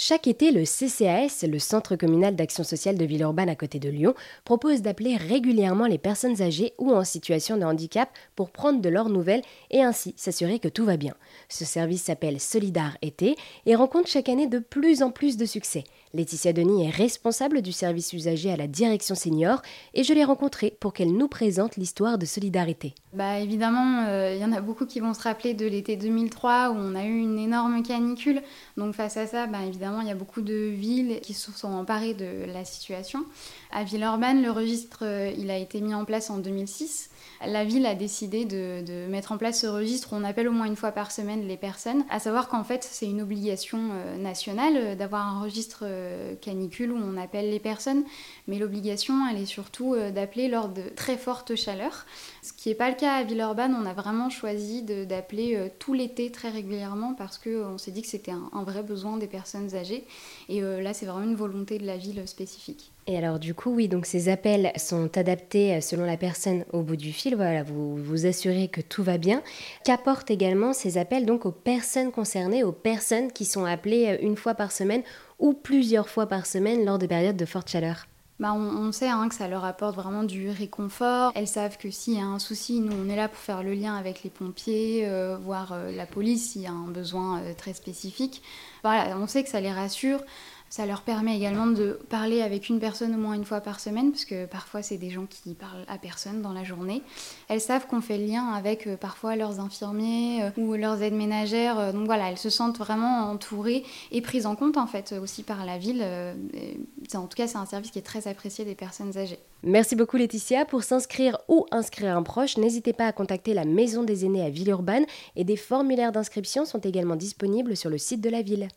Chaque été, le CCAS, le Centre communal d'action sociale de Villeurbanne à côté de Lyon, propose d'appeler régulièrement les personnes âgées ou en situation de handicap pour prendre de leurs nouvelles et ainsi s'assurer que tout va bien. Ce service s'appelle Solidar Été et rencontre chaque année de plus en plus de succès. Laetitia Denis est responsable du service usager à la direction senior et je l'ai rencontrée pour qu'elle nous présente l'histoire de solidarité. Bah évidemment, euh, il y en a beaucoup qui vont se rappeler de l'été 2003 où on a eu une énorme canicule. Donc face à ça, bah, évidemment, il y a beaucoup de villes qui se sont emparées de la situation. À Villeurbanne, le registre, euh, il a été mis en place en 2006 la ville a décidé de, mettre en place ce registre où on appelle au moins une fois par semaine les personnes, à savoir qu'en fait c'est une obligation euh, nationale d'avoir un registre canicule où on appelle les personnes, mais l'obligation elle est surtout d'appeler lors de très fortes chaleurs, ce qui n'est pas le cas à Villeurbanne, on a vraiment choisi d'appeler tout l'été très régulièrement parce qu'on s'est dit que c'était un, vrai besoin des personnes âgées, et là c'est vraiment une volonté de la ville spécifique. Et alors du coup, oui, donc ces appels sont adaptés euh, selon la personne au bout du fil. Voilà, vous vous assurez que tout va bien. Qu'apportent également ces appels donc aux personnes concernées, aux personnes qui sont appelées euh, une fois par semaine ou plusieurs fois par semaine lors de périodes de forte chaleur? Bah on, sait hein, que ça leur apporte vraiment du réconfort. Elles savent que s'il y a un souci, nous on est là pour faire le lien avec les pompiers, euh, voire la police s'il y a un besoin très spécifique. Voilà, on sait que ça les rassure. Ça leur permet également de parler avec une personne au moins une fois par semaine, parce que parfois c'est des gens qui parlent à personne dans la journée. Elles savent qu'on fait le lien avec euh, parfois leurs infirmiers euh, ou leurs aides ménagères. Euh, donc voilà, elles se sentent vraiment entourées et prises en compte en fait aussi par la ville. en tout cas, c'est un service qui est très apprécié des personnes âgées. Merci beaucoup Laetitia. Pour s'inscrire ou inscrire un proche, n'hésitez pas à contacter la Maison des aînés à Villeurbanne et des formulaires d'inscription sont également disponibles sur le site de la ville.